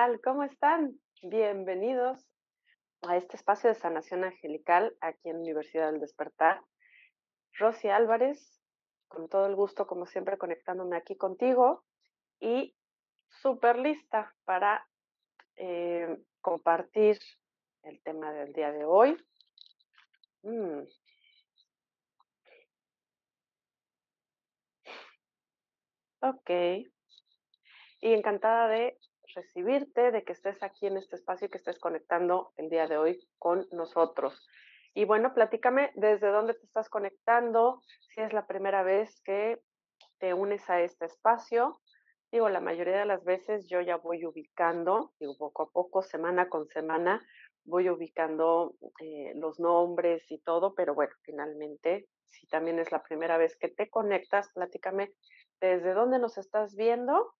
Tal? ¿Cómo están? Bienvenidos a este espacio de sanación angelical aquí en Universidad del Despertar. Rosy Álvarez, con todo el gusto, como siempre, conectándome aquí contigo y súper lista para eh, compartir el tema del día de hoy. Mm. Ok. Y encantada de recibirte, de que estés aquí en este espacio y que estés conectando el día de hoy con nosotros. Y bueno, platícame desde dónde te estás conectando, si es la primera vez que te unes a este espacio. Digo, la mayoría de las veces yo ya voy ubicando, digo, poco a poco, semana con semana, voy ubicando eh, los nombres y todo, pero bueno, finalmente, si también es la primera vez que te conectas, platícame desde dónde nos estás viendo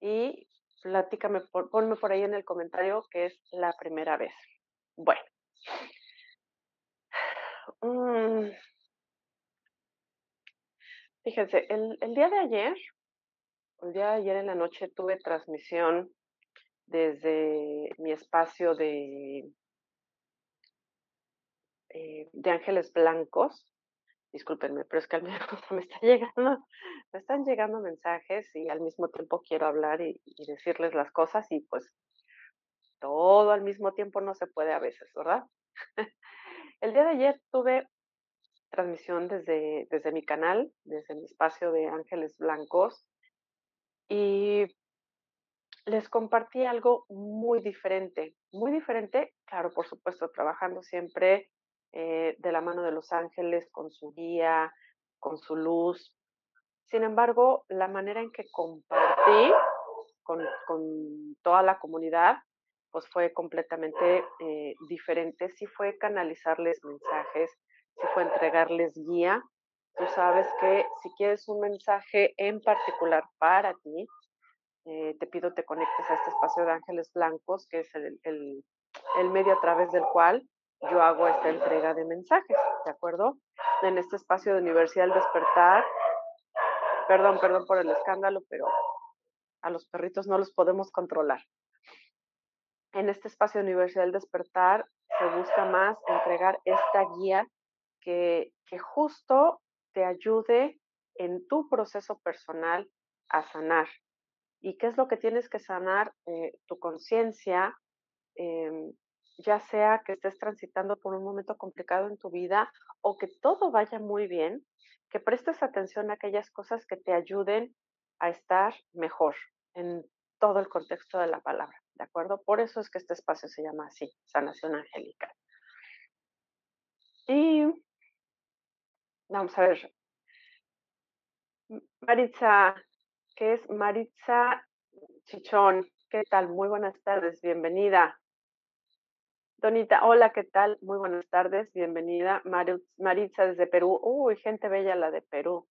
y platícame, ponme por ahí en el comentario que es la primera vez. Bueno, Mm. Fíjense, el, el día de ayer, el día de ayer en la noche tuve transmisión desde mi espacio de, eh, de ángeles blancos. Discúlpenme, pero es que al mismo me está llegando, me están llegando mensajes y al mismo tiempo quiero hablar y, y decirles las cosas y pues todo al mismo tiempo no se puede a veces, ¿verdad? El día de ayer tuve transmisión desde, desde mi canal, desde mi espacio de Ángeles Blancos, y les compartí algo muy diferente, muy diferente, claro, por supuesto, trabajando siempre eh, de la mano de los ángeles, con su guía, con su luz. Sin embargo, la manera en que compartí con, con toda la comunidad pues fue completamente eh, diferente. Sí fue canalizarles mensajes, sí fue entregarles guía. Tú sabes que si quieres un mensaje en particular para ti, eh, te pido te conectes a este espacio de ángeles blancos, que es el, el, el medio a través del cual yo hago esta entrega de mensajes, ¿de acuerdo? En este espacio de Universidad del Despertar, perdón, perdón por el escándalo, pero a los perritos no los podemos controlar en este espacio de Universidad del Despertar se busca más entregar esta guía que, que justo te ayude en tu proceso personal a sanar. ¿Y qué es lo que tienes que sanar? Eh, tu conciencia, em, ya sea que estés transitando por un momento complicado en tu vida o que todo vaya muy bien, que prestes atención a aquellas cosas que te ayuden a estar mejor en todo el contexto de la palabra, ¿de acuerdo? Por eso es que este espacio se llama así, sanación angélica. Y vamos a ver, Maritza, ¿qué es Maritza Chichón? ¿Qué tal? Muy buenas tardes, bienvenida. Donita, hola, ¿qué tal? Muy buenas tardes, bienvenida. Maritza desde Perú. Uy, gente bella la de Perú.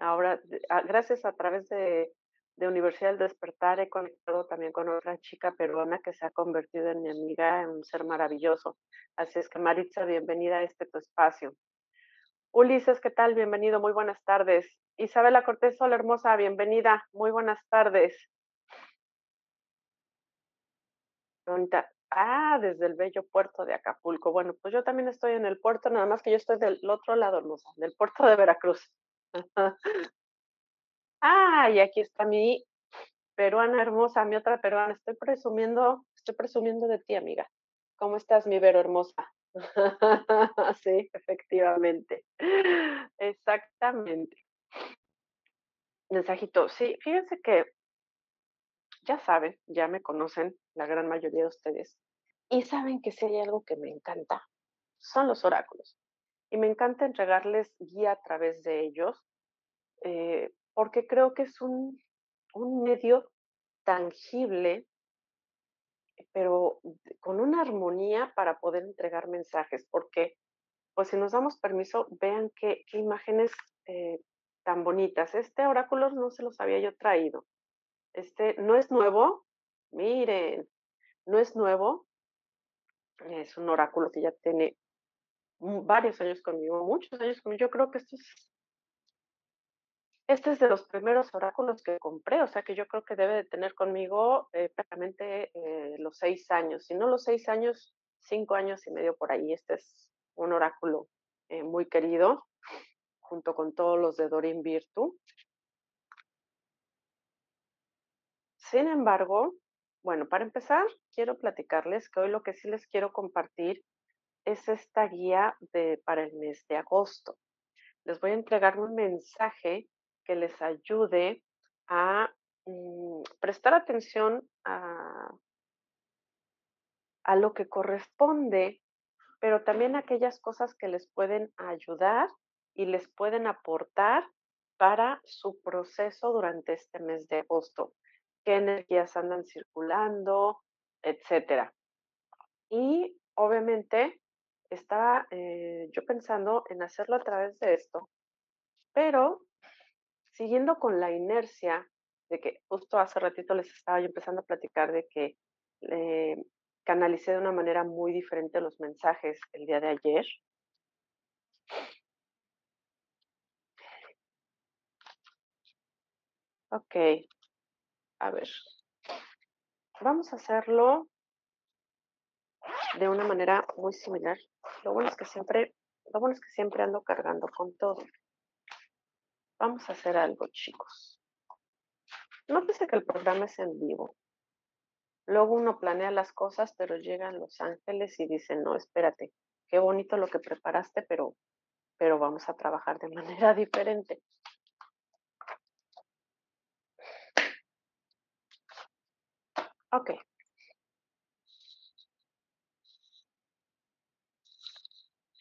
Ahora, gracias a través de, de Universidad del Despertar, he conectado también con otra chica peruana que se ha convertido en mi amiga, en un ser maravilloso. Así es que, Maritza, bienvenida a este tu espacio. Ulises, ¿qué tal? Bienvenido, muy buenas tardes. Isabela Cortés, hola hermosa, bienvenida, muy buenas tardes. Ah, desde el bello puerto de Acapulco. Bueno, pues yo también estoy en el puerto, nada más que yo estoy del otro lado, hermosa, del puerto de Veracruz. ah, y aquí está mi peruana hermosa, mi otra peruana. Estoy presumiendo, estoy presumiendo de ti, amiga. ¿Cómo estás, mi Vero hermosa? sí, efectivamente. Exactamente. Mensajito, sí, fíjense que ya saben, ya me conocen la gran mayoría de ustedes y saben que si hay algo que me encanta, son los oráculos. Y me encanta entregarles guía a través de ellos eh, porque creo que es un, un medio tangible, pero con una armonía para poder entregar mensajes, porque pues si nos damos permiso, vean qué, imágenes eh, tan bonitas. Este oráculo no se los había yo traído. Este no es nuevo, miren, no es nuevo. Es un oráculo que ya tiene varios años conmigo, muchos años conmigo. Yo creo que esto es, este es de los primeros oráculos que compré, o sea que yo creo que debe de tener conmigo eh, prácticamente eh, los seis años, si no los seis años, cinco años y medio por ahí. Este es un oráculo eh, muy querido, junto con todos los de Dorin Virtu. Sin embargo, bueno, para empezar, quiero platicarles que hoy lo que sí les quiero compartir es esta guía para el mes de agosto. Les voy a entregar un mensaje que les ayude a mm, prestar atención a, a lo que corresponde, pero también a aquellas cosas que les pueden ayudar y les pueden aportar para su proceso durante este mes de agosto qué energías andan circulando, etcétera. Y obviamente estaba eh, yo pensando en hacerlo a través de esto, pero siguiendo con la inercia de que justo hace ratito les estaba yo empezando a platicar de que eh, canalicé de una manera muy diferente los mensajes el día de ayer. Ok, a ver, vamos a hacerlo de una manera muy similar. Lo bueno es que siempre, lo bueno es que siempre ando cargando con todo. Vamos a hacer algo, chicos. Nótese que el programa es en vivo. Luego uno planea las cosas, pero llegan los ángeles y dicen, no, espérate, qué bonito lo que preparaste, pero, pero vamos a trabajar de manera diferente. Ok.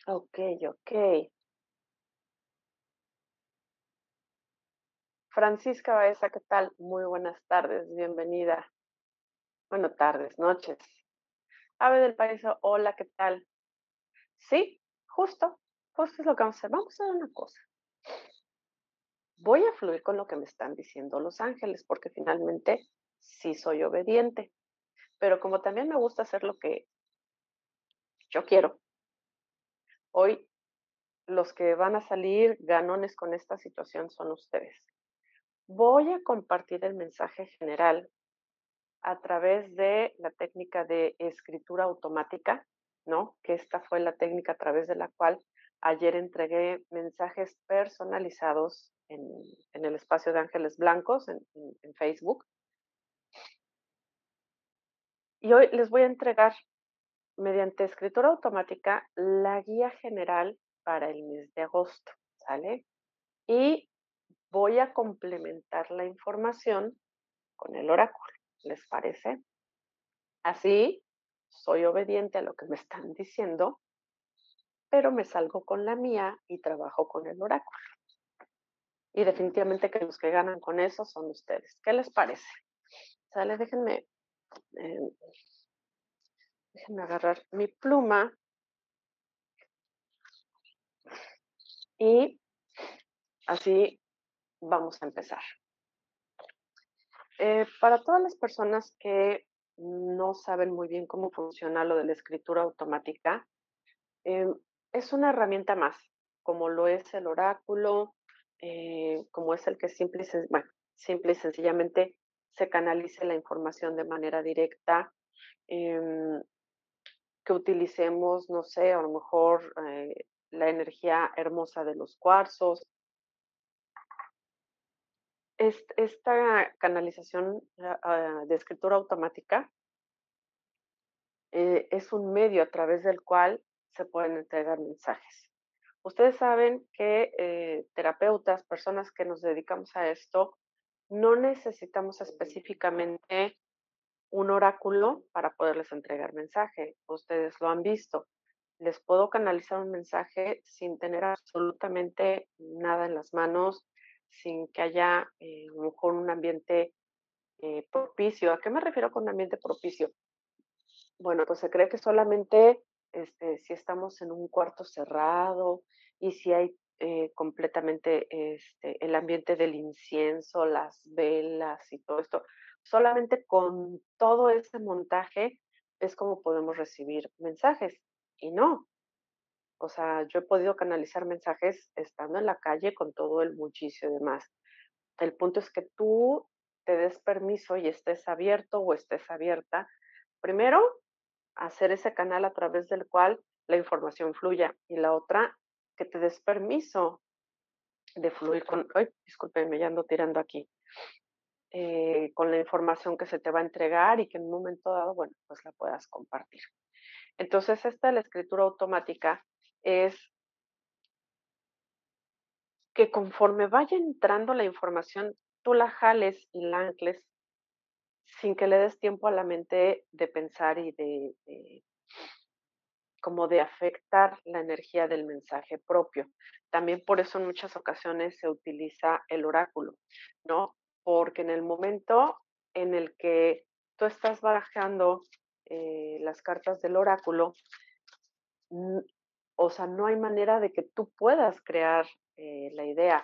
Ok, ok. Francisca Baeza, ¿qué tal? Muy buenas tardes, bienvenida. Bueno, tardes, noches. Ave del Paraíso, hola, ¿qué tal? Sí, justo, justo es lo que vamos a hacer. Vamos a hacer una cosa. Voy a fluir con lo que me están diciendo los ángeles, porque finalmente sí soy obediente, pero como también me gusta hacer lo que yo quiero, hoy los que van a salir ganones con esta situación son ustedes. Voy a compartir el mensaje general a través de la técnica de escritura automática, ¿no? Que esta fue la técnica a través de la cual ayer entregué mensajes personalizados en, el espacio de Ángeles Blancos en Facebook. Y hoy les voy a entregar mediante escritura automática la guía general para el mes de agosto, ¿sale? Y voy a complementar la información con el oráculo. ¿Les parece? Así, soy obediente a lo que me están diciendo, pero me salgo con la mía y trabajo con el oráculo. Y definitivamente que los que ganan con eso son ustedes. ¿Qué les parece? Sale, déjenme, eh, déjenme agarrar mi pluma y así vamos a empezar. Eh, para todas las personas que no saben muy bien cómo funciona lo de la escritura automática, em, es una herramienta más, como lo es el oráculo, eh, como es el que simple bueno, simple y sencillamente se canalice la información de manera directa, em, que utilicemos, no sé, a lo mejor eh, la energía hermosa de los cuarzos. Esta canalización ah, ah, de escritura automática eh, es un medio a través del cual se pueden entregar mensajes. Ustedes saben que eh, terapeutas, personas que nos dedicamos a esto, no necesitamos específicamente un oráculo para poderles entregar mensaje. Ustedes lo han visto. Les puedo canalizar un mensaje sin tener absolutamente nada en las manos, sin que haya eh, a lo mejor un ambiente eh, propicio. ¿A qué me refiero con ambiente propicio? Bueno, pues se cree que solamente este, si estamos en un cuarto cerrado y si hay eh, completamente este, el ambiente del incienso, las velas y todo esto, solamente con todo ese montaje es como podemos recibir mensajes. Y no. O sea, yo he podido canalizar mensajes estando en la calle con todo el muchísimo y demás. El punto es que tú te des permiso y estés abierto o estés abierta, primero, hacer ese canal a través del cual la información fluya y la otra, que te des permiso de fluir con, ay, discúlpenme, ya ando tirando aquí, eh, con la información que se te va a entregar y que en un momento dado, bueno, pues la puedas compartir. Entonces, esta la escritura automática es que conforme vaya entrando la información, tú la jales y la ancles sin que le des tiempo a la mente de pensar y de, como de afectar la energía del mensaje propio. También por eso en muchas ocasiones se utiliza el oráculo, ¿no? Porque en el momento en el que tú estás barajando eh, las cartas del oráculo, o sea, no hay manera de que tú puedas crear eh, la idea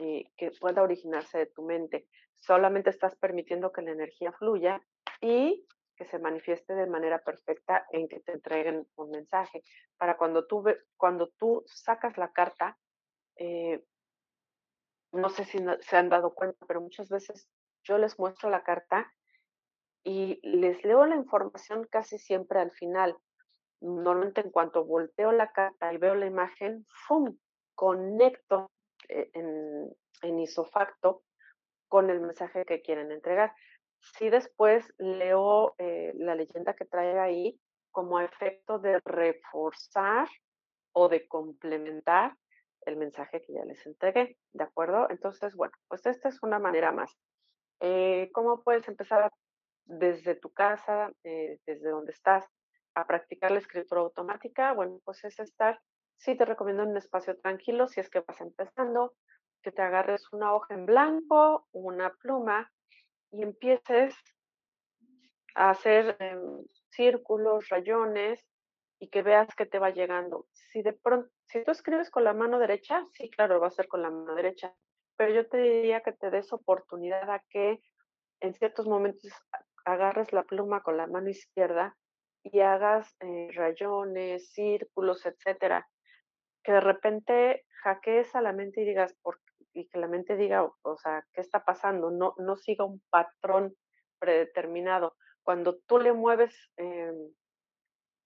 eh, que pueda originarse de tu mente. Solamente estás permitiendo que la energía fluya y que se manifieste de manera perfecta en que te entreguen un mensaje. Para cuando tú, cuando tú sacas la carta, no sé si se han dado cuenta, pero muchas veces yo les muestro la carta y les leo la información casi siempre al final. Normalmente en cuanto volteo la carta y veo la imagen, ¡fum! conecto eh, en, en isofacto con el mensaje que quieren entregar. Si después leo eh, la leyenda que trae ahí como efecto de reforzar o de complementar el mensaje que ya les entregué, ¿de acuerdo? Entonces, bueno, pues esta es una manera más. Eh, ¿Cómo puedes empezar desde tu casa, eh, desde donde estás, a practicar la escritura automática, bueno, pues es estar, sí te recomiendo un espacio tranquilo si es que vas empezando, que te agarres una hoja en blanco, una pluma y empieces a hacer em, círculos, rayones y que veas que te va llegando. Si de pronto, si tú escribes con la mano derecha, sí, claro, va a ser con la mano derecha, pero yo te diría que te des oportunidad a que en ciertos momentos agarres la pluma con la mano izquierda y hagas eh, rayones, círculos, etcétera, que de repente hackees a la mente y digas, por, y que la mente diga, o sea, ¿qué está pasando? No, no siga un patrón predeterminado. Cuando tú le mueves em,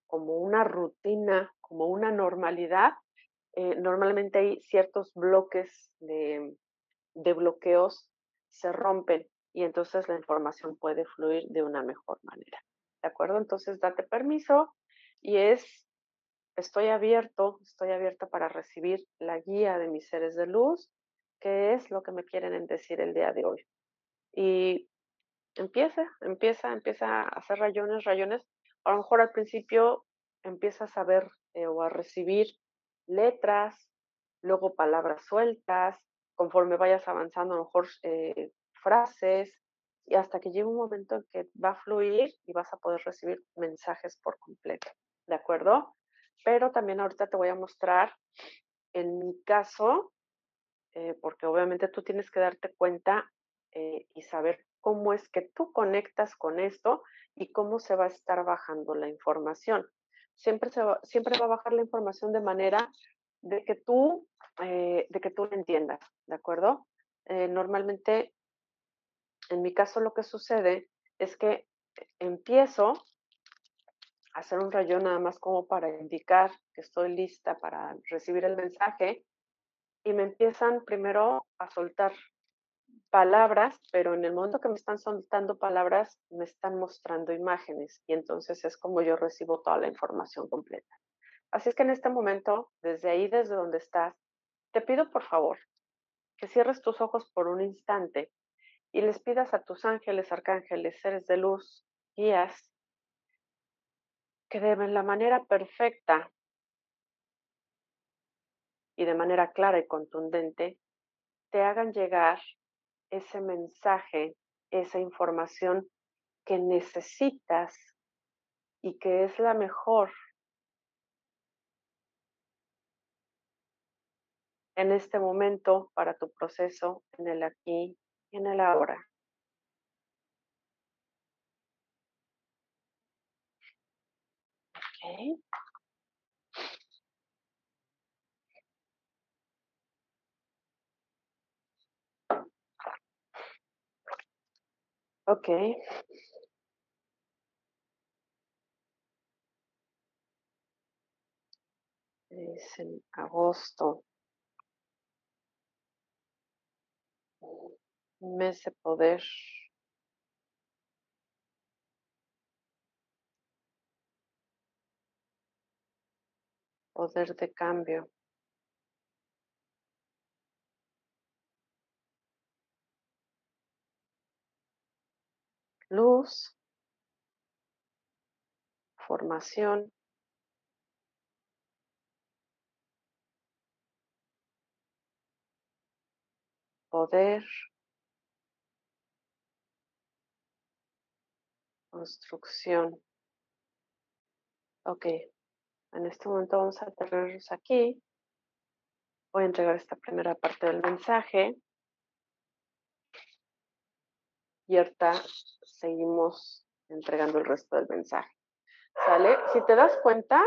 como una rutina, como una normalidad, eh, normalmente hay ciertos bloques de, de bloqueos se rompen y entonces la información puede fluir de una mejor manera. ¿De acuerdo? Entonces date permiso y es, estoy abierto, estoy abierta para recibir la guía de mis seres de luz qué es lo que me quieren decir el día de hoy. Y empieza, empieza, empieza a hacer rayones, rayones. A lo mejor al principio empiezas a ver eh, o a recibir letras, luego palabras sueltas, conforme vayas avanzando, a lo mejor eh, frases, y hasta que llegue un momento en que va a fluir y vas a poder recibir mensajes por completo, ¿de acuerdo? Pero también ahorita te voy a mostrar, en mi caso, eh, porque obviamente tú tienes que darte cuenta eh, y saber cómo es que tú conectas con esto y cómo se va a estar bajando la información. Siempre, va, siempre va a bajar la información de manera de que tú, eh, de que tú lo entiendas, ¿de acuerdo? normalmente en mi caso lo que sucede es que empiezo a hacer un rayón nada más como para indicar que estoy lista para recibir el mensaje y me empiezan primero a soltar palabras, pero en el momento que me están soltando palabras, me están mostrando imágenes y entonces es como yo recibo toda la información completa. Así es que en este momento, desde ahí, desde donde estás, te pido por favor que cierres tus ojos por un instante y les pidas a tus ángeles, arcángeles, seres de luz, guías, que de la manera perfecta y de manera clara y contundente te hagan llegar ese mensaje, esa información que necesitas y que es la mejor en este momento para tu proceso en el aquí en el ahora. Okay. Es en agosto. mes de poder. Poder de cambio. Luz. Formación. Poder. construcción. Ok, en este momento vamos a tenerlos aquí. Voy a entregar esta primera parte del mensaje. Y ahorita seguimos entregando el resto del mensaje. ¿Sale? Si te das cuenta,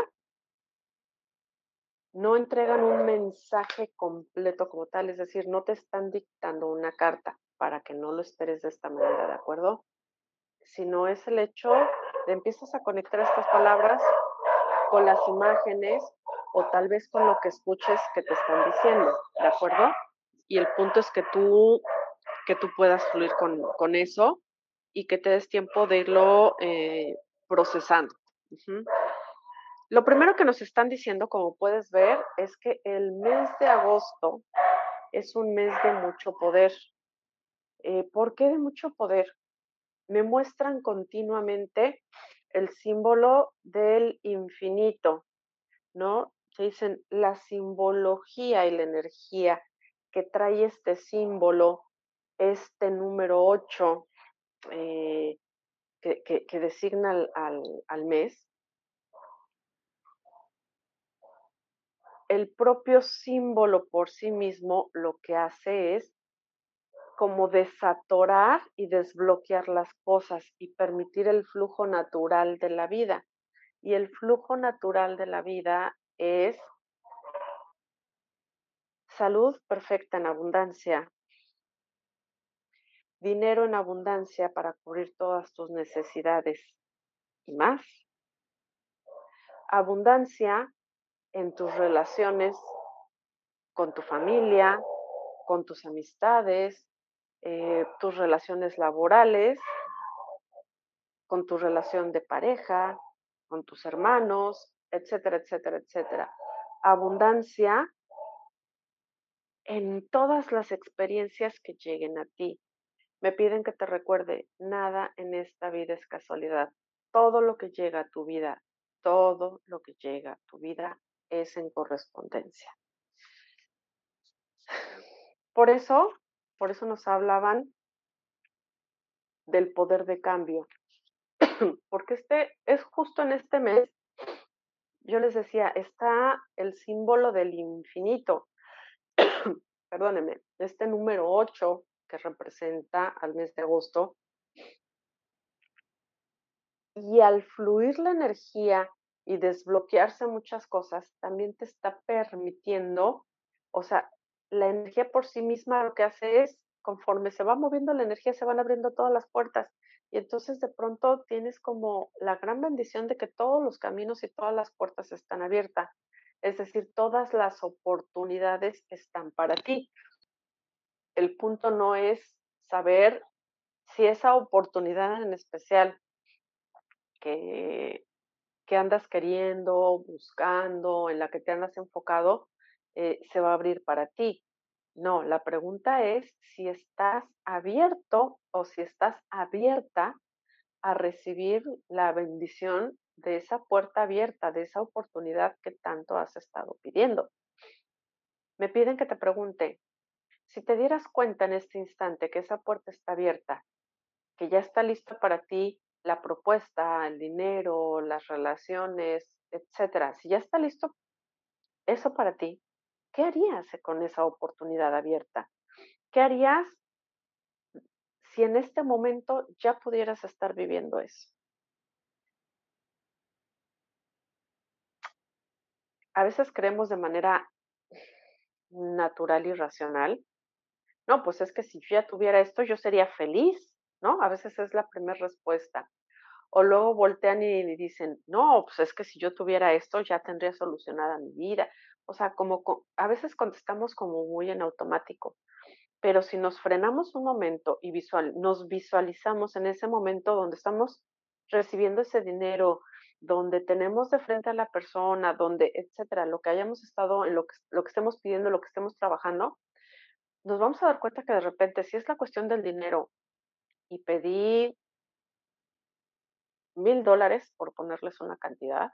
no entregan un mensaje completo como tal, es decir, no te están dictando una carta para que no lo esperes de esta manera, ¿de acuerdo? sino es el hecho de empiezas a conectar estas palabras con las imágenes o tal vez con lo que escuches que te están diciendo, ¿de acuerdo? Y el punto es que tú, que tú puedas fluir con, eso y que te des tiempo de irlo eh, procesando. Lo primero que nos están diciendo, como puedes ver, es que el mes de agosto es un mes de mucho poder. Eh, ¿Por qué de mucho poder? me muestran continuamente el símbolo del infinito, ¿no? Se dicen la simbología y la energía que trae este símbolo, este número 8 eh, que, designa al mes. El propio símbolo por sí mismo lo que hace es como desatorar y desbloquear las cosas y permitir el flujo natural de la vida. Y el flujo natural de la vida es salud perfecta en abundancia, dinero en abundancia para cubrir todas tus necesidades y más, abundancia en tus relaciones con tu familia, con tus amistades, eh, tus relaciones laborales, con tu relación de pareja, con tus hermanos, etcétera, etcétera, etcétera. Abundancia en todas las experiencias que lleguen a ti. Me piden que te recuerde, nada en esta vida es casualidad. Todo lo que llega a tu vida, todo lo que llega a tu vida es en correspondencia. Por eso, por eso nos hablaban del poder de cambio, porque este es justo en este mes, yo les decía, está el símbolo del infinito, perdónenme, este número 8 representa al mes de agosto, y al fluir la energía y desbloquearse muchas cosas, también te está permitiendo, o sea, la energía por sí misma lo que hace es, conforme se va moviendo la energía, se van abriendo todas las puertas. Y entonces de pronto tienes como la gran bendición de que todos los caminos y todas las puertas están abiertas. Es decir, todas las oportunidades están para ti. El punto no es saber si esa oportunidad en especial que, que andas queriendo, buscando, en la que te andas enfocado, eh, se va a abrir para ti. No, la pregunta es si estás abierto o si estás abierta a recibir la bendición de esa puerta abierta, de esa oportunidad que tanto has estado pidiendo. Me piden que te pregunte, si te dieras cuenta en este instante que esa puerta está abierta, que ya está lista para ti la propuesta, el dinero, las relaciones, etcétera, si ya está listo eso para ti, ¿qué harías con esa oportunidad abierta? ¿Qué harías si en este momento ya pudieras estar viviendo eso? A veces creemos de manera natural y racional, no, pues es que si yo ya tuviera esto, yo sería feliz, ¿no? A veces es la primera respuesta. O luego voltean y dicen, no, pues es que si yo tuviera esto, ya tendría solucionada mi vida o sea, como a veces contestamos como muy en automático, pero si nos frenamos un momento y visual, nos visualizamos en ese momento donde estamos recibiendo ese dinero, donde tenemos de frente a la persona, donde, etcétera, lo que hayamos estado, en lo que, lo que estemos pidiendo, lo que estemos trabajando, nos vamos a dar cuenta que de repente, si es la cuestión del dinero y pedí mil dólares, por ponerles una cantidad,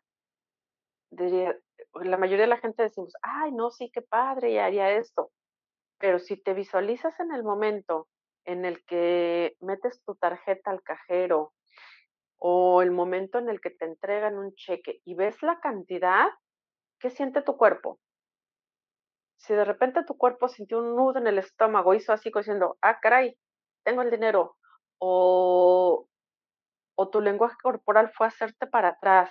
diría, la mayoría de la gente decimos, ay, no, sí, qué padre, y haría esto. Pero si te visualizas en el momento en el que metes tu tarjeta al cajero o el momento en el que te entregan un cheque y ves la cantidad, ¿qué siente tu cuerpo? Si de repente tu cuerpo sintió un nudo en el estómago, hizo así diciendo, ah, caray, tengo el dinero, o, o tu lenguaje corporal fue hacerte para atrás,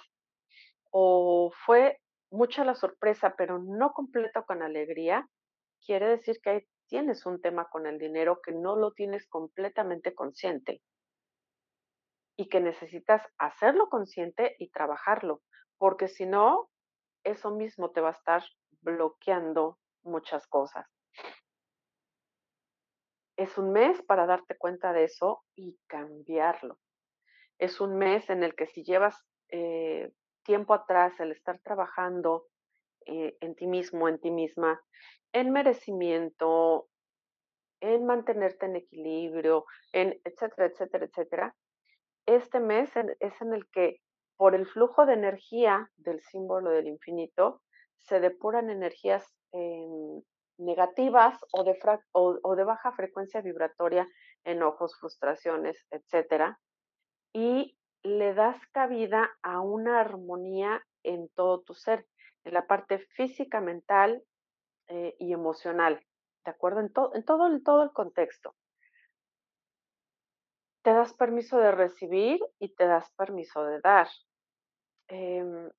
o fue mucha la sorpresa, pero no completa con alegría, quiere decir que ahí tienes un tema con el dinero que no lo tienes completamente consciente. Y que necesitas hacerlo consciente y trabajarlo, porque si no, eso mismo te va a estar bloqueando muchas cosas. Es un mes para darte cuenta de eso y cambiarlo. Es un mes en el que si llevas eh, tiempo atrás, el estar trabajando eh, en ti mismo, en ti misma, en merecimiento, en mantenerte en equilibrio, en etcétera, etcétera, etcétera, este mes es en el que por el flujo de energía del símbolo del infinito se depuran energías negativas o de, o de baja frecuencia vibratoria, enojos, frustraciones, etcétera, y le das cabida a una armonía en todo tu ser, en la parte física, mental eh, y emocional, ¿de acuerdo? En, en, todo, en todo el contexto. Te das permiso de recibir y te das permiso de dar. Em,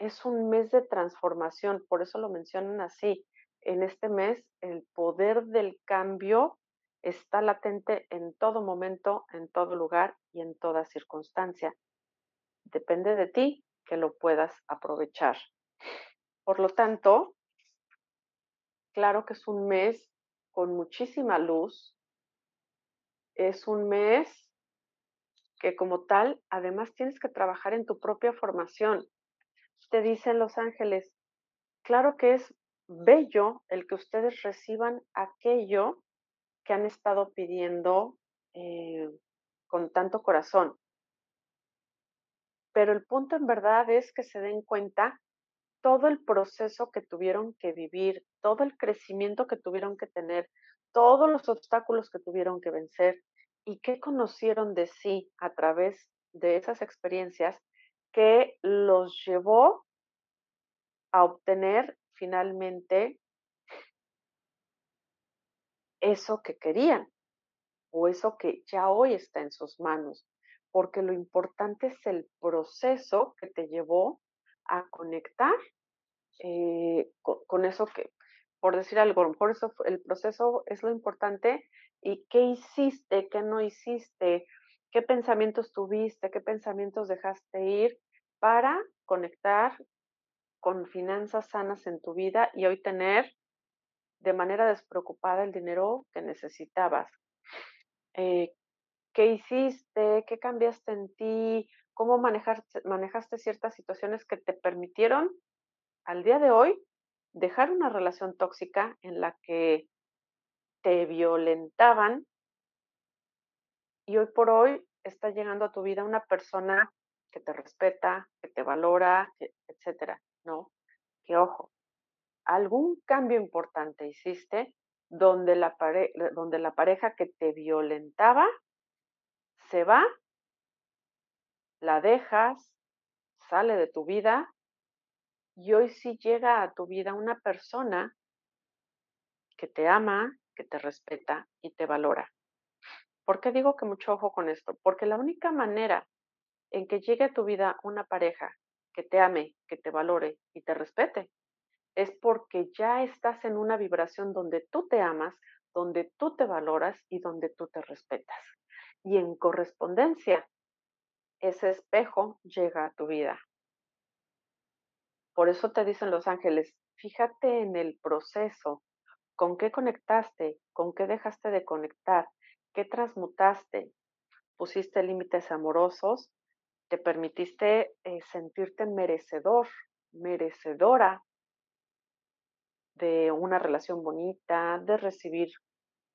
es un mes de transformación, por eso lo mencionan así. En este mes el poder del cambio está latente en todo momento, en todo lugar y en toda circunstancia. Depende de ti que lo puedas aprovechar. Por lo tanto, claro que es un mes con muchísima luz. Es un mes que como tal, además tienes que trabajar en tu propia formación. Te dicen los ángeles, claro que es bello el que ustedes reciban aquello que han estado pidiendo eh, con tanto corazón. Pero el punto en verdad es que se den cuenta todo el proceso que tuvieron que vivir, todo el crecimiento que tuvieron que tener, todos los obstáculos que tuvieron que vencer y qué conocieron de sí a través de esas experiencias que los llevó a obtener finalmente eso que querían o eso que ya hoy está en sus manos, porque lo importante es el proceso que te llevó a conectar eh, con, eso que, por decir algo, por eso el proceso es lo importante y qué hiciste, qué no hiciste, qué pensamientos tuviste, qué pensamientos dejaste ir para conectar con finanzas sanas en tu vida y hoy tener de manera despreocupada el dinero que necesitabas. Eh, ¿Qué hiciste? ¿Qué cambiaste en ti? ¿Cómo manejaste ciertas situaciones que te permitieron al día de hoy dejar una relación tóxica en la que te violentaban y hoy por hoy está llegando a tu vida una persona que te respeta, que te valora, etcétera, ¿no? Que ojo, algún cambio importante hiciste donde la, donde la pareja que te violentaba se va, la dejas, sale de tu vida y hoy sí llega a tu vida una persona que te ama, que te respeta y te valora. ¿Por qué digo que mucho ojo con esto? Porque la única manera en que llegue a tu vida una pareja que te ame, que te valore y te respete, es porque ya estás en una vibración donde tú te amas, donde tú te valoras y donde tú te respetas. Y en correspondencia, ese espejo llega a tu vida. Por eso te dicen los ángeles, fíjate en el proceso, con qué conectaste, con qué dejaste de conectar, qué transmutaste, pusiste límites amorosos, te permitiste eh, sentirte merecedor, merecedora de una relación bonita, de recibir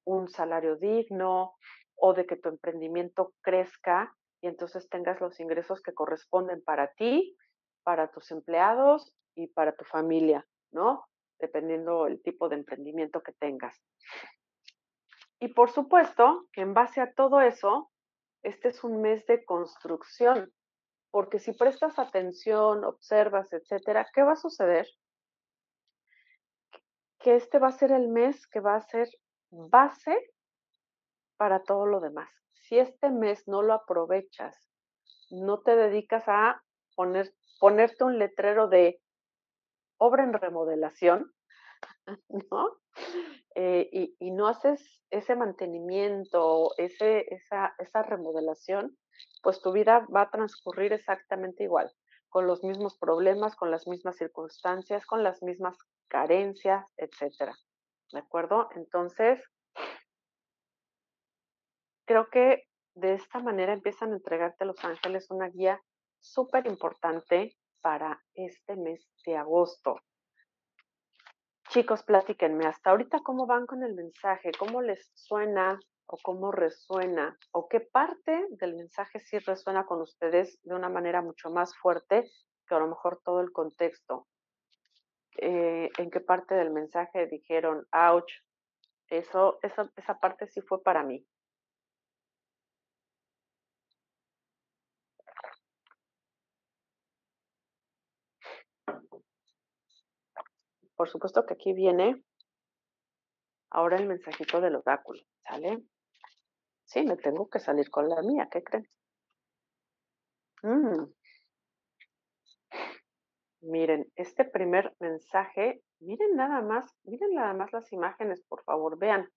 un salario digno o de que tu emprendimiento crezca y entonces tengas los ingresos que corresponden para ti, para tus empleados y para tu familia, ¿no? Dependiendo el tipo de emprendimiento que tengas. Y por supuesto que en base a todo eso, este es un mes de construcción, porque si prestas atención, observas, etcétera, ¿qué va a suceder? Que este va a ser el mes que va a ser base para todo lo demás. Si este mes no lo aprovechas, no te dedicas a poner, ponerte un letrero de obra en remodelación, ¿no? Eh, y, no haces ese mantenimiento, ese, esa, esa remodelación, pues tu vida va a transcurrir exactamente igual, con los mismos problemas, con las mismas circunstancias, con las mismas carencias, etcétera. ¿De acuerdo? Entonces, creo que de esta manera empiezan a entregarte los ángeles una guía súper importante para este mes de agosto. Chicos, platíquenme, hasta ahorita cómo van con el mensaje, cómo les suena o cómo resuena, o qué parte del mensaje sí resuena con ustedes de una manera mucho más fuerte que a lo mejor todo el contexto. Eh, en qué parte del mensaje dijeron, ouch, eso, esa, esa parte sí fue para mí. Por supuesto que aquí viene ahora el mensajito del oráculo, ¿sale? Sí, me tengo que salir con la mía, ¿qué creen? Mm. Miren, este primer mensaje, miren nada más, miren nada más las imágenes, por favor, vean.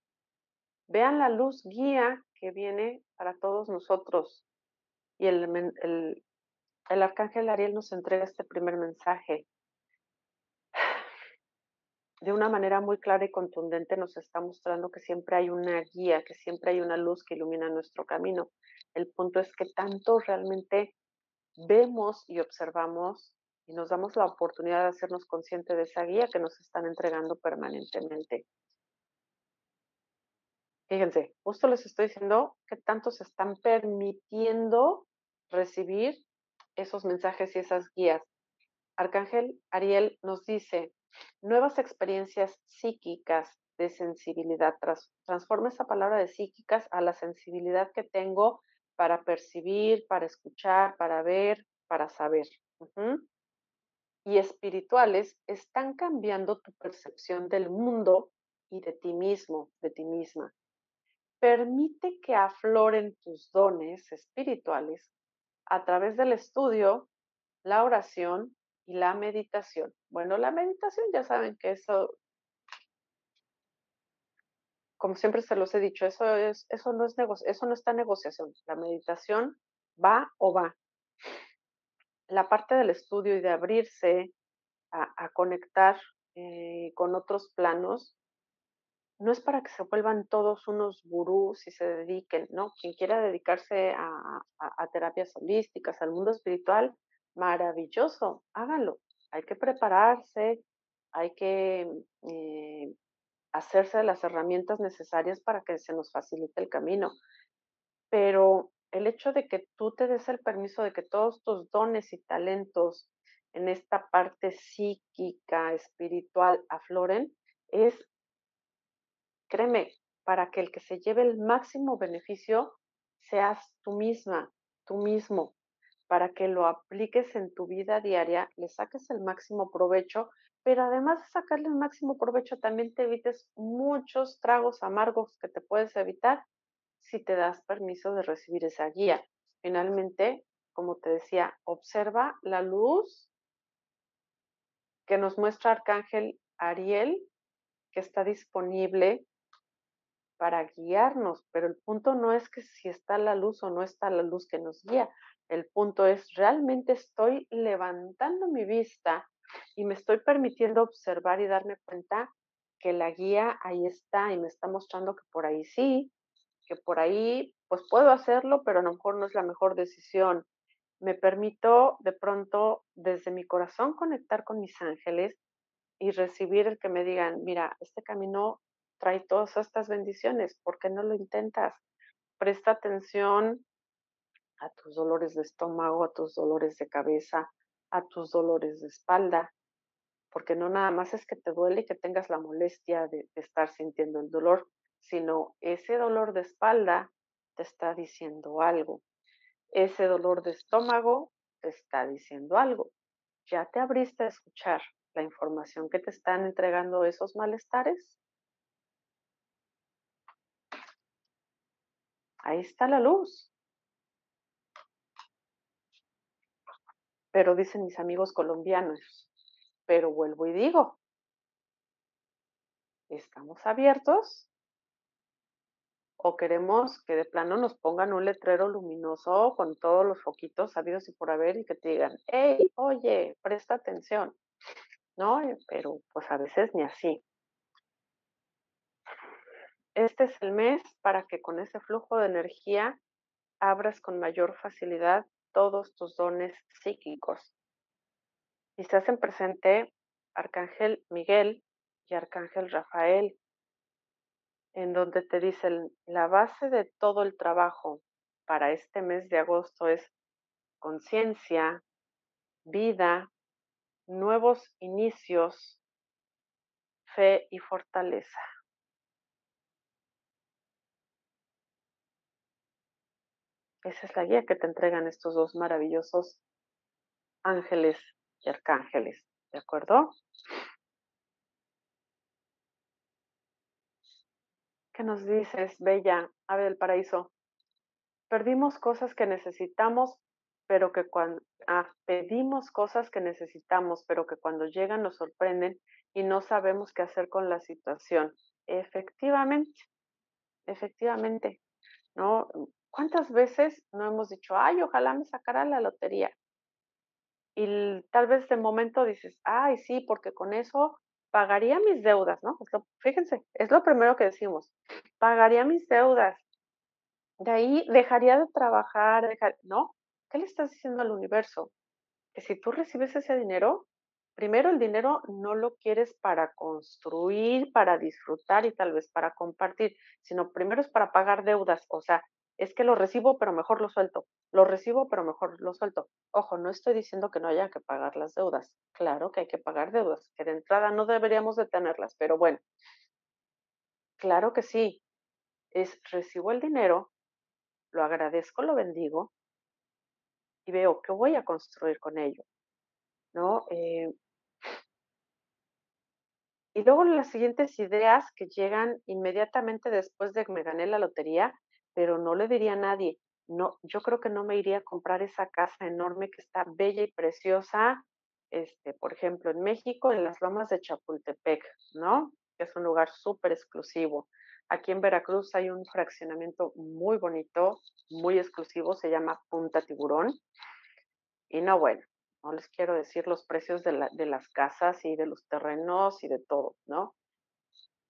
Vean la luz guía que viene para todos nosotros. Y el, el, el arcángel Ariel nos entrega este primer mensaje de una manera muy clara y contundente nos está mostrando que siempre hay una guía, que siempre hay una luz que ilumina nuestro camino. El punto es que tanto realmente vemos y observamos y nos damos la oportunidad de hacernos conscientes de esa guía que nos están entregando permanentemente. Fíjense, justo les estoy diciendo que tanto se están permitiendo recibir esos mensajes y esas guías. Arcángel Ariel nos dice, nuevas experiencias psíquicas de sensibilidad. transforma esa palabra de psíquicas a la sensibilidad que tengo para percibir, para escuchar, para ver, para saber. Y espirituales están cambiando tu percepción del mundo y de ti mismo, de ti misma. Permite que afloren tus dones espirituales a través del estudio, la oración y la meditación. Bueno, la meditación ya saben que eso, como siempre se los he dicho, eso, es, eso, no, es eso no está en negociación. La meditación va o va. La parte del estudio y de abrirse a, conectar eh, con otros planos no es para que se vuelvan todos unos gurús y se dediquen, ¿no? Quien quiera dedicarse a, terapias holísticas, al mundo espiritual, maravilloso, hágalo. Hay que prepararse, hay que eh, hacerse las herramientas necesarias para que se nos facilite el camino. Pero el hecho de que tú te des el permiso de que todos tus dones y talentos en esta parte psíquica, espiritual, afloren, es Créeme, para que el que se lleve el máximo beneficio seas tú misma, tú mismo, para que lo apliques en tu vida diaria, le saques el máximo provecho, pero además de sacarle el máximo provecho, también te evites muchos tragos amargos que te puedes evitar si te das permiso de recibir esa guía. Finalmente, como te decía, observa la luz que nos muestra Arcángel Ariel, que está disponible para guiarnos, pero el punto no es que si está la luz o no está la luz que nos guía, el punto es realmente estoy levantando mi vista y me estoy permitiendo observar y darme cuenta que la guía ahí está y me está mostrando que por ahí sí, que por ahí pues puedo hacerlo, pero a lo mejor no es la mejor decisión. Me permito de pronto desde mi corazón conectar con mis ángeles y recibir el que me digan, mira, este camino trae todas estas bendiciones. ¿Por qué no lo intentas? Presta atención a tus dolores de estómago, a tus dolores de cabeza, a tus dolores de espalda, porque no nada más es que te duele y que tengas la molestia de, estar sintiendo el dolor, sino ese dolor de espalda te está diciendo algo. Ese dolor de estómago te está diciendo algo. ¿Ya te abriste a escuchar la información que te están entregando esos malestares? Ahí está la luz. Pero dicen mis amigos colombianos, pero vuelvo y digo, ¿estamos abiertos? ¿O queremos que de plano nos pongan un letrero luminoso con todos los foquitos sabidos y por haber y que te digan, hey, oye, presta atención? ¿No? Pero pues a veces ni así este es el mes para que con ese flujo de energía abras con mayor facilidad todos tus dones psíquicos. Y se hacen presente Arcángel Miguel y Arcángel Rafael, en donde te dicen, la base de todo el trabajo para este mes de agosto es conciencia, vida, nuevos inicios, fe y fortaleza. Esa es la guía que te entregan estos dos maravillosos ángeles y arcángeles, ¿de acuerdo? ¿Qué nos dices, Bella, ave del paraíso? Perdimos cosas que necesitamos, pero que cuando ah, pedimos cosas que necesitamos, pero que cuando llegan nos sorprenden y no sabemos qué hacer con la situación. Efectivamente, efectivamente, ¿no? ¿Cuántas veces no hemos dicho, ay, ojalá me sacara la lotería? Y tal vez de momento dices, ay, sí, porque con eso pagaría mis deudas, ¿no? fíjense, es lo primero que decimos, pagaría mis deudas. De ahí dejaría de trabajar, ¿no? ¿Qué le estás diciendo al universo? que si tú recibes ese dinero, primero el dinero no lo quieres para construir, para disfrutar y tal vez para compartir, sino primero es para pagar deudas. O sea, es que lo recibo, pero mejor lo suelto. Lo recibo, pero mejor lo suelto. Ojo, no estoy diciendo que no haya que pagar las deudas. Claro que hay que pagar deudas, que de entrada no deberíamos de tenerlas, pero bueno. Claro que sí. Es recibo el dinero, lo agradezco, lo bendigo y veo qué voy a construir con ello. ¿No? Eh, y luego las siguientes ideas que llegan inmediatamente después de que me gané la lotería pero no le diría a nadie, no, yo creo que no me iría a comprar esa casa enorme que está bella y preciosa, este, por ejemplo, en México, en las lomas de Chapultepec, ¿no? Que es un lugar súper exclusivo. Aquí en Veracruz hay un fraccionamiento muy bonito, muy exclusivo, se llama Punta Tiburón. Y no, bueno, no les quiero decir los precios de, la, de las casas y de los terrenos y de todo, ¿no?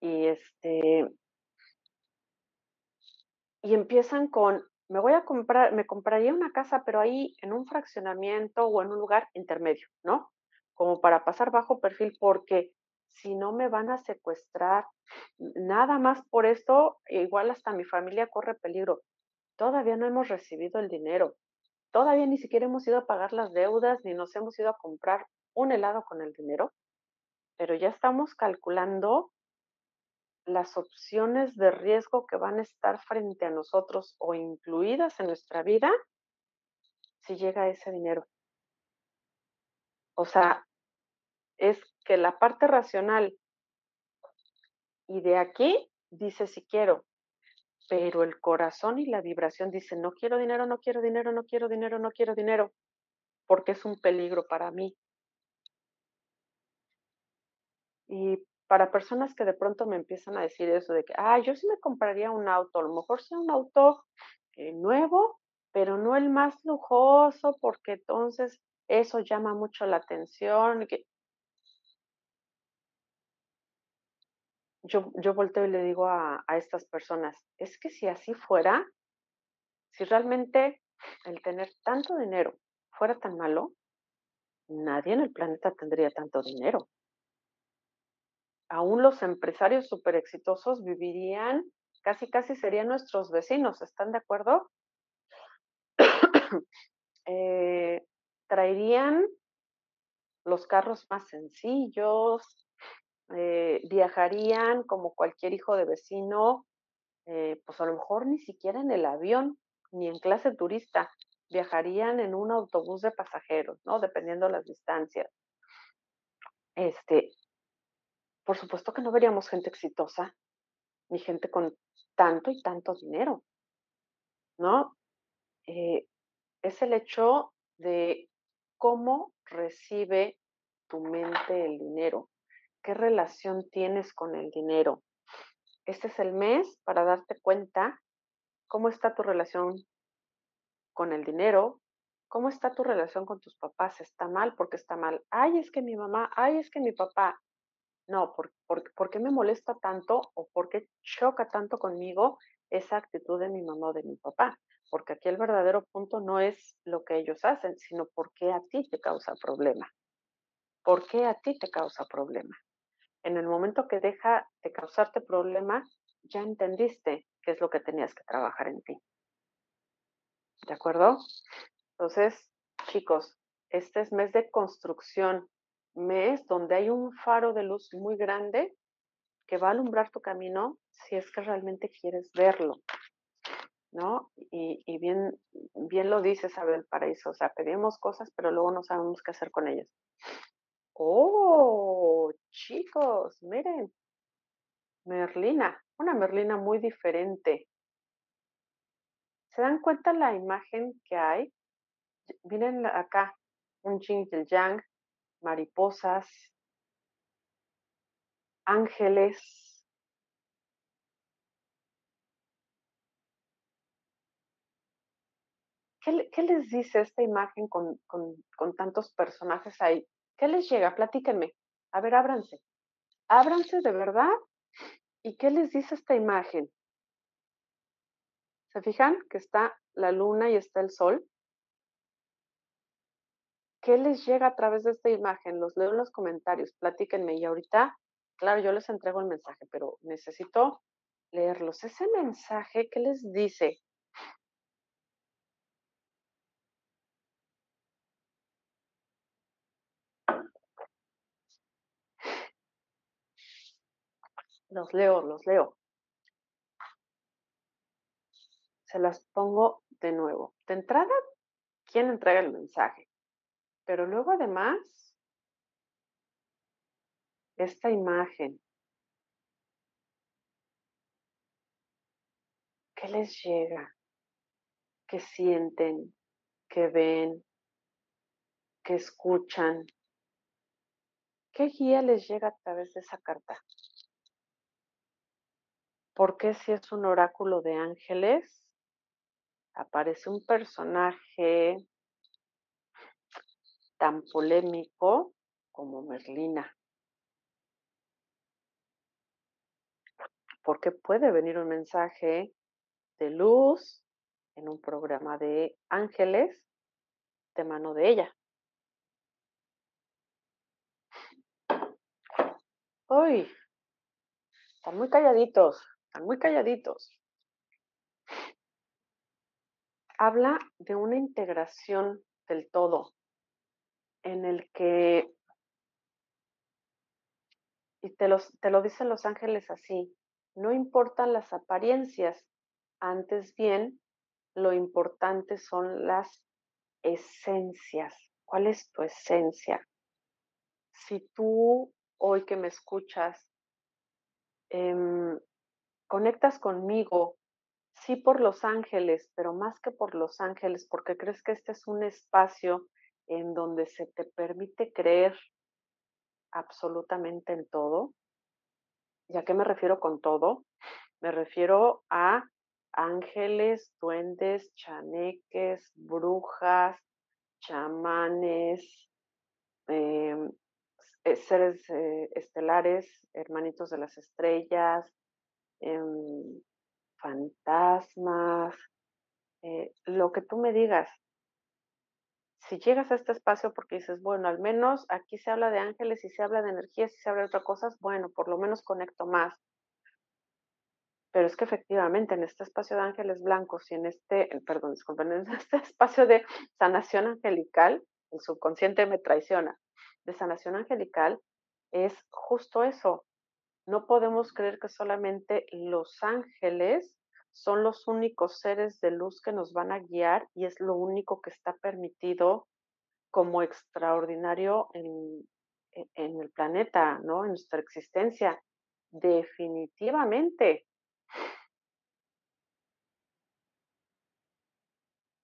Y este, y empiezan con, me voy a comprar, me compraría una casa, pero ahí en un fraccionamiento o en un lugar intermedio, ¿no? Como para pasar bajo perfil, porque si no me van a secuestrar, nada más por esto, igual hasta mi familia corre peligro. Todavía no hemos recibido el dinero, todavía ni siquiera hemos ido a pagar las deudas, ni nos hemos ido a comprar un helado con el dinero, pero ya estamos calculando las opciones de riesgo que van a estar frente a nosotros o incluidas en nuestra vida si llega ese dinero. O sea, es que la parte racional y de aquí dice si quiero, pero el corazón y la vibración dice no quiero dinero, no quiero dinero, no quiero dinero, no quiero dinero, porque es un peligro para mí. Y para personas que de pronto me empiezan a decir eso de que, ah, yo sí me compraría un auto, a lo mejor sea un auto eh, nuevo, pero no el más lujoso, porque entonces eso llama mucho la atención. Yo, yo volteo y le digo a estas personas, es que si así fuera, si realmente el tener tanto dinero fuera tan malo, nadie en el planeta tendría tanto dinero aún los empresarios súper exitosos vivirían, casi casi serían nuestros vecinos, ¿están de acuerdo? Eh, traerían los carros más sencillos, eh, viajarían como cualquier hijo de vecino, eh, pues a lo mejor ni siquiera en el avión, ni en clase turista, viajarían en un autobús de pasajeros, ¿no? Dependiendo las distancias. Este, por supuesto que no veríamos gente exitosa, ni gente con tanto y tanto dinero, ¿no? Eh, es el hecho de cómo recibe tu mente el dinero, qué relación tienes con el dinero. Este es el mes para darte cuenta cómo está tu relación con el dinero, cómo está tu relación con tus papás. ¿Está mal? porque está mal? Ay, es que mi mamá, ay, es que mi papá no, ¿por, qué me molesta tanto o por qué choca tanto conmigo esa actitud de mi mamá o de mi papá? Porque aquí el verdadero punto no es lo que ellos hacen, sino por qué a ti te causa problema. ¿Por qué a ti te causa problema? En el momento que deja de causarte problema, ya entendiste qué es lo que tenías que trabajar en ti. ¿De acuerdo? Entonces, chicos, este es mes de construcción, mes donde hay un faro de luz muy grande que va a alumbrar tu camino si es que realmente quieres verlo, ¿no? Y, bien, bien lo dice Isabel Paraíso, o sea, pedimos cosas, pero luego no sabemos qué hacer con ellas. Oh, chicos, miren, Merlina, una Merlina muy diferente. ¿Se dan cuenta la imagen que hay? Miren acá, un Jing Yang, mariposas, ángeles. ¿Qué, les dice esta imagen con, con, tantos personajes ahí? ¿Qué les llega? Platíquenme. A ver, ábranse. Ábranse de verdad. ¿Y qué les dice esta imagen? ¿Se fijan que está la luna y está el sol? ¿Qué les llega a través de esta imagen? Los leo en los comentarios, platíquenme. Y ahorita, claro, yo les entrego el mensaje, pero necesito leerlos. Ese mensaje, ¿qué les dice? Los leo, los leo. Se las pongo de nuevo. De entrada, ¿quién entrega el mensaje? Pero luego además, esta imagen, ¿qué les llega? ¿Qué sienten? ¿Qué ven? ¿Qué escuchan? ¿Qué guía les llega a través de esa carta? Porque si es un oráculo de ángeles, aparece un personaje tan polémico como Merlina. Porque puede venir un mensaje de luz en un programa de ángeles de mano de ella. Uy, están muy calladitos muy calladitos. Habla de una integración del todo en el que, y te, los, te lo dicen los ángeles así, no importan las apariencias, antes bien, lo importante son las esencias. ¿Cuál es tu esencia? Si tú hoy que me escuchas em, conectas conmigo, sí por los ángeles, pero más que por los ángeles, porque crees que este es un espacio en donde se te permite creer absolutamente en todo. ¿Y a qué me refiero con todo? Me refiero a ángeles, duendes, chaneques, brujas, chamanes, em, eh, seres eh, estelares, hermanitos de las estrellas, Em, fantasmas, eh, lo que tú me digas. Si llegas a este espacio porque dices, bueno, al menos aquí se habla de ángeles y se habla de energías y se habla de otras cosas, bueno, por lo menos conecto más. Pero es que efectivamente en este espacio de ángeles blancos y en este, perdón, disculpen, en este espacio de sanación angelical, el subconsciente me traiciona, de sanación angelical, es justo eso, no podemos creer que solamente los ángeles son los únicos seres de luz que nos van a guiar y es lo único que está permitido como extraordinario en, e, en el planeta, ¿no? En nuestra existencia. Definitivamente.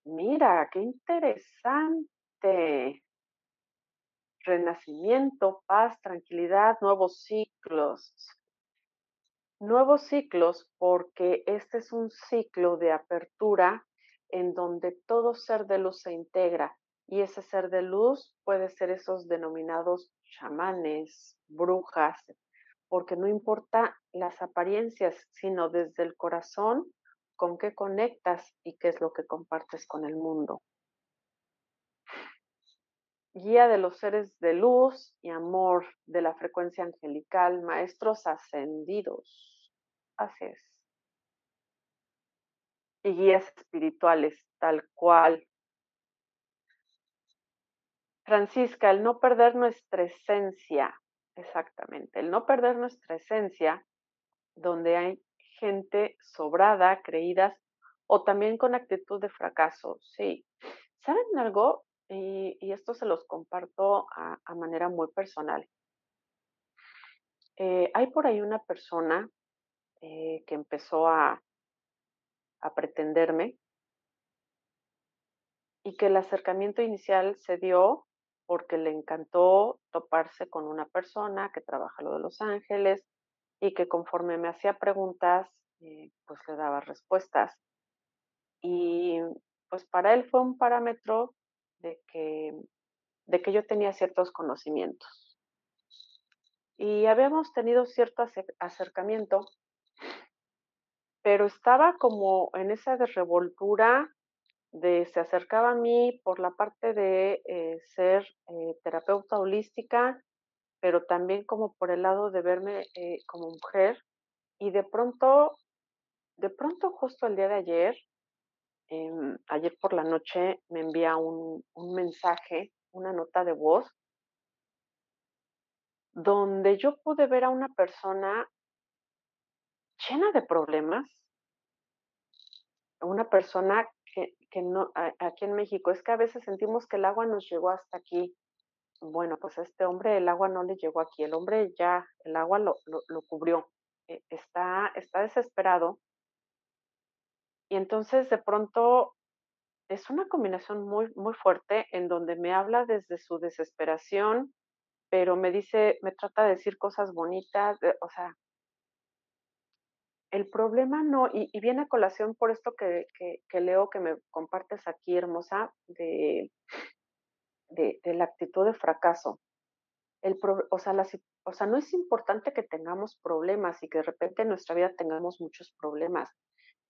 Mira, qué interesante renacimiento, paz, tranquilidad, nuevos ciclos. Nuevos ciclos porque este es un ciclo de apertura en donde todo ser de luz se integra y ese ser de luz puede ser esos denominados chamanes, brujas, porque no importa las apariencias, sino desde el corazón con qué conectas y qué es lo que compartes con el mundo guía de los seres de luz y amor de la frecuencia angelical, maestros ascendidos. Así es. Y guías espirituales, tal cual. Francisca, el no perder nuestra esencia, exactamente, el no perder nuestra esencia, donde hay gente sobrada, creídas, o también con actitud de fracaso, sí. ¿Saben algo? Y, esto se los comparto a, manera muy personal. Eh, hay por ahí una persona eh, que empezó a, pretenderme y que el acercamiento inicial se dio porque le encantó toparse con una persona que trabaja lo de Los Ángeles y que conforme me hacía preguntas, eh, pues le daba respuestas. Y pues para él fue un parámetro de que, de que yo tenía ciertos conocimientos. Y habíamos tenido cierto acercamiento, pero estaba como en esa revoltura de se acercaba a mí por la parte de eh, ser eh, terapeuta holística, pero también como por el lado de verme eh, como mujer. Y de pronto, de pronto justo el día de ayer, em, ayer por la noche me envía un, mensaje, una nota de voz, donde yo pude ver a una persona llena de problemas, una persona que, que no, aquí en México, es que a veces sentimos que el agua nos llegó hasta aquí. Bueno, pues a este hombre el agua no le llegó aquí, el hombre ya, el agua lo, lo, cubrió, eh, está, está desesperado. Y entonces de pronto es una combinación muy, muy fuerte en donde me habla desde su desesperación, pero me dice, me trata de decir cosas bonitas, o sea, el problema no, y, viene a colación por esto que, que, leo, que me compartes aquí, hermosa, de, de, la actitud de fracaso. El o, sea, o sea, no es importante que tengamos problemas y que de repente en nuestra vida tengamos muchos problemas.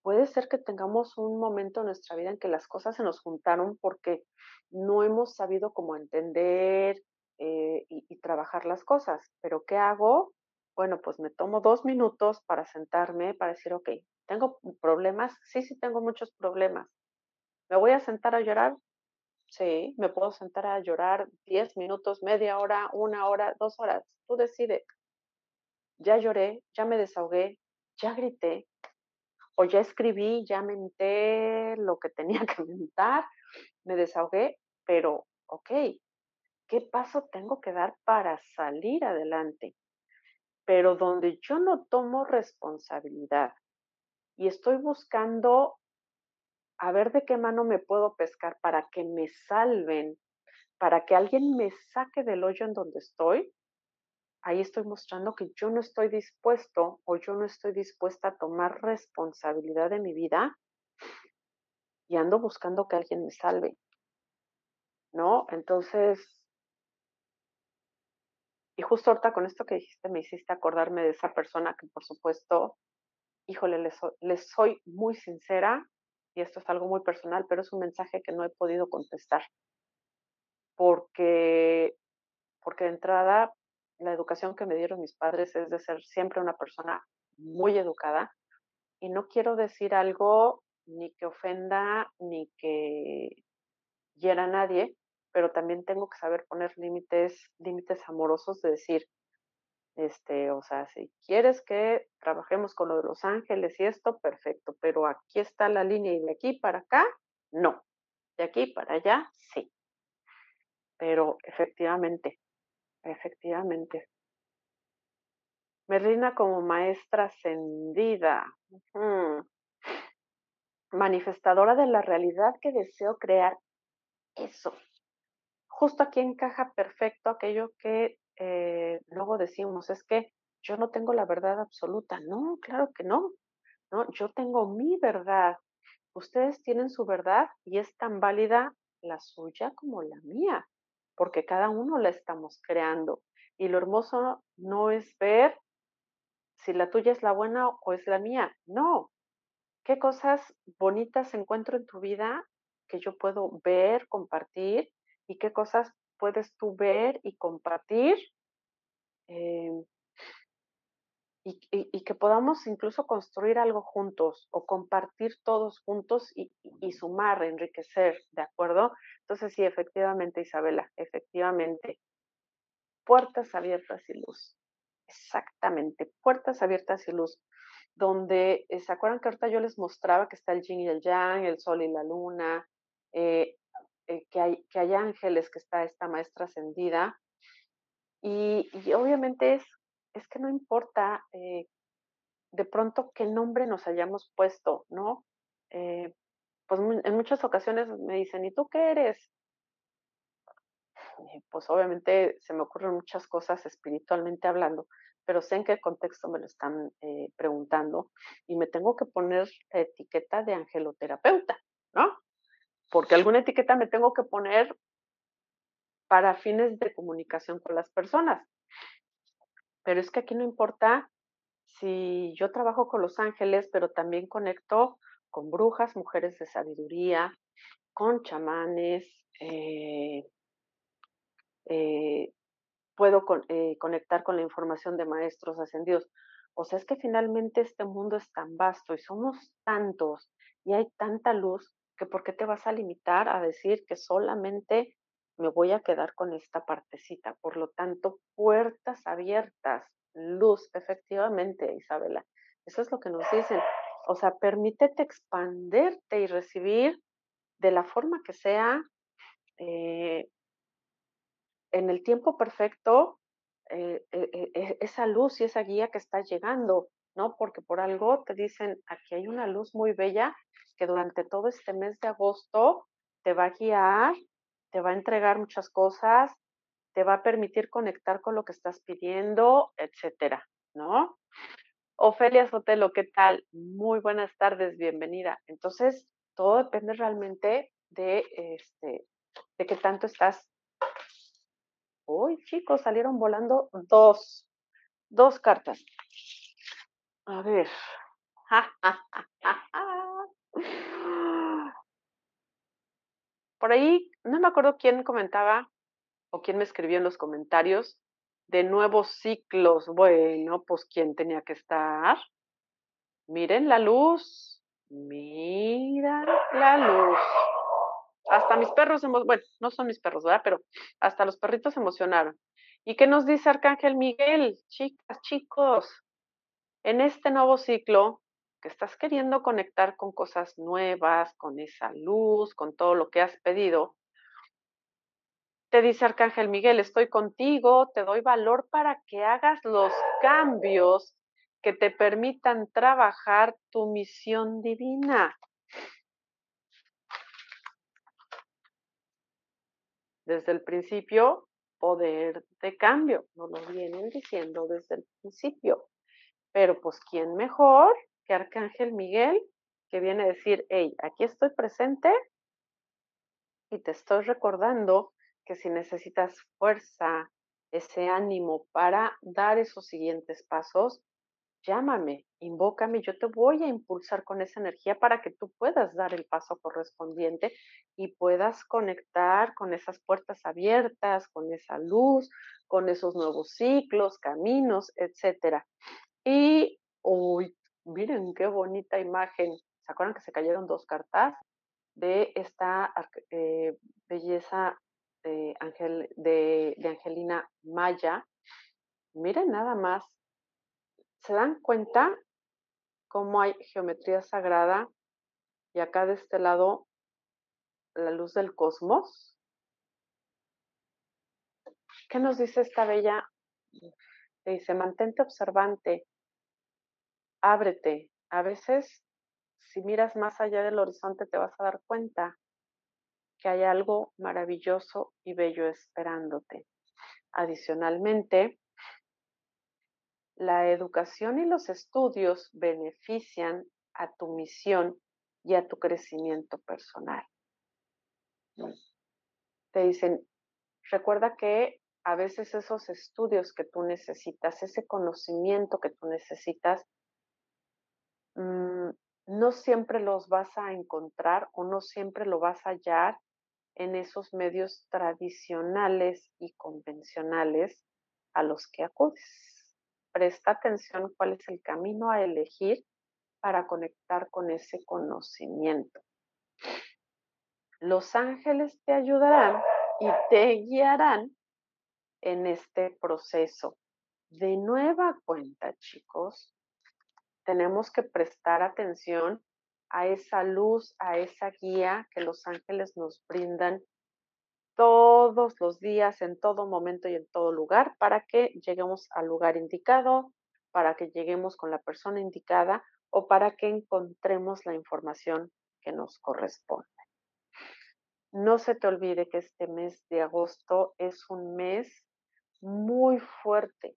Puede ser que tengamos un momento en nuestra vida en que las cosas se nos juntaron porque no hemos sabido cómo entender eh, y, y trabajar las cosas. Pero ¿qué hago? bueno, pues me tomo dos minutos para sentarme, para decir, ok, ¿tengo problemas? Sí, sí, tengo muchos problemas. ¿Me voy a sentar a llorar? Sí, me puedo sentar a llorar diez minutos, media hora, una hora, dos horas. Tú decides. Ya lloré, ya me desahogué, ya grité, o ya escribí, ya menté lo que tenía que mentar, me desahogué, pero, ok, ¿qué paso tengo que dar para salir adelante? pero donde yo no tomo responsabilidad y estoy buscando a ver de qué mano me puedo pescar para que me salven, para que alguien me saque del hoyo en donde estoy, ahí estoy mostrando que yo no estoy dispuesto o yo no estoy dispuesta a tomar responsabilidad de mi vida y ando buscando que alguien me salve. ¿No? Entonces, y justo ahorita con esto que dijiste me hiciste acordarme de esa persona que por supuesto, híjole, les, soy muy sincera y esto es algo muy personal, pero es un mensaje que no he podido contestar. Porque, porque de entrada, la educación que me dieron mis padres es de ser siempre una persona muy educada y no quiero decir algo ni que ofenda ni que hiera a nadie, pero también tengo que saber poner límites, límites amorosos de decir, este, o sea, si quieres que trabajemos con lo de los ángeles y esto, perfecto, pero aquí está la línea y de aquí para acá, no. De aquí para allá, sí. Pero efectivamente, efectivamente. Merlina como maestra ascendida, manifestadora de la realidad que deseo crear, eso, justo aquí encaja perfecto aquello que eh, luego decimos, es que yo no tengo la verdad absoluta. No, claro que no. No, yo tengo mi verdad. Ustedes tienen su verdad y es tan válida la suya como la mía, porque cada uno la estamos creando. Y lo hermoso no es ver si la tuya es la buena o es la mía. No. ¿Qué cosas bonitas encuentro en tu vida que yo puedo ver, compartir y qué cosas puedes tú ver y compartir eh, y, que podamos incluso construir algo juntos o compartir todos juntos y, y, sumar, enriquecer, ¿de acuerdo? Entonces sí, efectivamente, Isabela, efectivamente. Puertas abiertas y luz. Exactamente, puertas abiertas y luz. Donde, eh, ¿se acuerdan que ahorita yo les mostraba que está el yin y el yang, el sol y la luna? Eh, eh, que, hay, que hay ángeles, que está esta maestra ascendida. Y, obviamente es, es que no importa eh, de pronto qué nombre nos hayamos puesto, ¿no? Eh, pues en muchas ocasiones me dicen, ¿y tú qué eres? pues obviamente se me ocurren muchas cosas espiritualmente hablando, pero sé en qué contexto me lo están preguntando y me tengo que poner la etiqueta de angeloterapeuta, ¿no? porque alguna etiqueta me tengo que poner para fines de comunicación con las personas. Pero es que aquí no importa si yo trabajo con los ángeles, pero también conecto con brujas, mujeres de sabiduría, con chamanes, eh, eh, puedo conectar con la información de maestros ascendidos. O sea, es que finalmente este mundo es tan vasto y somos tantos y hay tanta luz que ¿por qué te vas a limitar a decir que solamente me voy a quedar con esta partecita? Por lo tanto, puertas abiertas, luz, efectivamente, Isabela. Eso es lo que nos dicen. O sea, permítete expanderte y recibir de la forma que sea, eh, en el tiempo perfecto, eh, eh, esa luz y esa guía que está llegando, ¿no? Porque por algo te dicen, aquí hay una luz muy bella que durante todo este mes de agosto te va a guiar, te va a entregar muchas cosas, te va a permitir conectar con lo que estás pidiendo, etcétera, ¿no? Ofelia Sotelo, ¿qué tal? Muy buenas tardes, bienvenida. Entonces, todo depende realmente de este de qué tanto estás. Uy, chicos, salieron volando dos, dos cartas. A ver. Por ahí, no me acuerdo quién comentaba o quién me escribió en los comentarios de nuevos ciclos. Bueno, pues quién tenía que estar. Miren la luz. Mira la luz. Hasta mis perros, bueno, no son mis perros, ¿verdad? Pero hasta los perritos se emocionaron. ¿Y qué nos dice Arcángel Miguel? Chicas, chicos, en este nuevo ciclo estás queriendo conectar con cosas nuevas, con esa luz, con todo lo que has pedido, te dice Arcángel Miguel, estoy contigo, te doy valor para que hagas los cambios que te permitan trabajar tu misión divina. Desde el principio, poder de cambio, nos lo vienen diciendo desde el principio. Pero pues, ¿quién mejor que Arcángel Miguel, que viene a decir, hey, aquí estoy presente y te estoy recordando que si necesitas fuerza, ese ánimo para dar esos siguientes pasos, llámame, invócame, yo te voy a impulsar con esa energía para que tú puedas dar el paso correspondiente y puedas conectar con esas puertas abiertas, con esa luz, con esos nuevos ciclos, caminos, etcétera. Y, uy, miren qué bonita imagen. ¿Se acuerdan que se cayeron dos cartas de esta eh, belleza de, Angel, de, Angelina Maya? Miren nada más. ¿Se dan cuenta cómo hay geometría sagrada y acá de este lado la luz del cosmos? ¿Qué nos dice esta bella? dice, mantente observante, ábrete. A veces, si miras más allá del horizonte, te vas a dar cuenta que hay algo maravilloso y bello esperándote. Adicionalmente, la educación y los estudios benefician a tu misión y a tu crecimiento personal. Te dicen, recuerda que a veces esos estudios que tú necesitas, ese conocimiento que tú necesitas, Mm, no siempre los vas a encontrar o no siempre lo vas a hallar en esos medios tradicionales y convencionales a los que acudes. Presta atención cuál es el camino a elegir para conectar con ese conocimiento. Los ángeles te ayudarán y te guiarán en este proceso. De nueva cuenta, chicos, tenemos que prestar atención a esa luz, a esa guía que los ángeles nos brindan todos los días, en todo momento y en todo lugar, para que lleguemos al lugar indicado, para que lleguemos con la persona indicada o para que encontremos la información que nos corresponde. No se te olvide que este mes de agosto es un mes muy fuerte.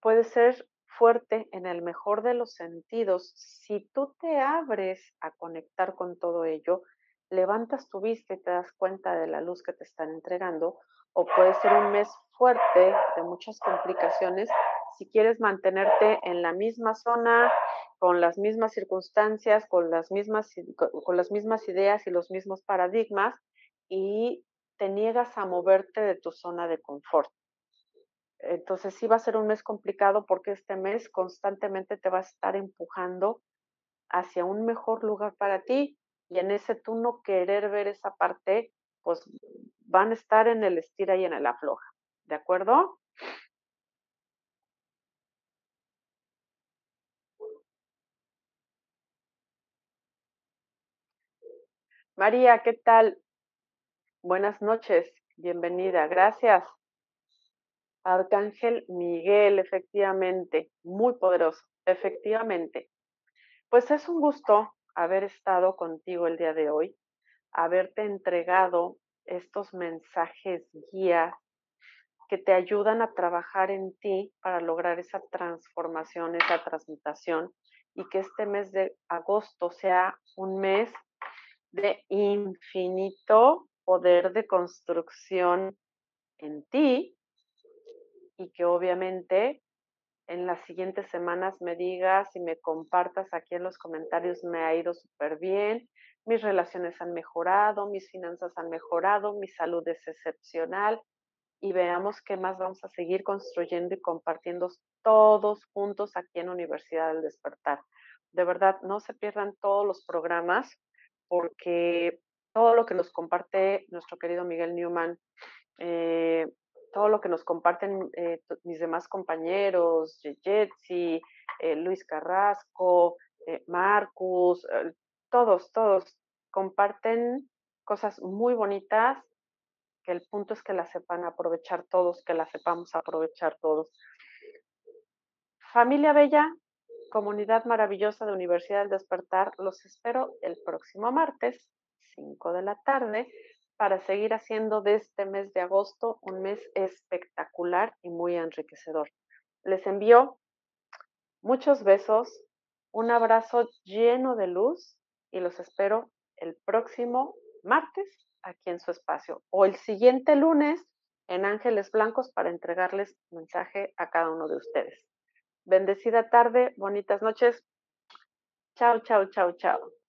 Puede ser fuerte en el mejor de los sentidos, si tú te abres a conectar con todo ello, levantas tu vista y te das cuenta de la luz que te están entregando, o puede ser un mes fuerte de muchas complicaciones si quieres mantenerte en la misma zona con las mismas circunstancias, con las mismas, con las mismas ideas y los mismos paradigmas y te niegas a moverte de tu zona de confort. Entonces sí va a ser un mes complicado porque este mes constantemente te va a estar empujando hacia un mejor lugar para ti y en ese tú no querer ver esa parte, pues van a estar en el estira y en el afloja. ¿De acuerdo? María, ¿qué tal? Buenas noches, bienvenida, gracias. Arcángel Miguel, efectivamente, muy poderoso, efectivamente. Pues es un gusto haber estado contigo el día de hoy, haberte entregado estos mensajes guía que te ayudan a trabajar en ti para lograr esa transformación, esa transmutación y que este mes de agosto sea un mes de infinito poder de construcción en ti y que obviamente en las siguientes semanas me digas y me compartas aquí en los comentarios, me ha ido súper bien, mis relaciones han mejorado, mis finanzas han mejorado, mi salud es excepcional y veamos qué más vamos a seguir construyendo y compartiendo todos juntos aquí en Universidad del Despertar. De verdad, no se pierdan todos los programas porque todo lo que nos comparte nuestro querido Miguel Newman, eh, todo lo que nos comparten eh, mis demás compañeros, Jetsi, eh, Luis Carrasco, eh, Marcus, todos, todos comparten cosas muy bonitas, que el punto es que las sepan aprovechar todos, que las sepamos aprovechar todos. Familia Bella, comunidad maravillosa de Universidad del Despertar, los espero el próximo martes, 5 de la tarde, para seguir haciendo de este mes de agosto un mes espectacular y muy enriquecedor. Les envío muchos besos, un abrazo lleno de luz y los espero el próximo martes aquí en su espacio o el siguiente lunes en Ángeles Blancos para entregarles mensaje a cada uno de ustedes. Bendecida tarde, bonitas noches. Chao, chao, chao, chao.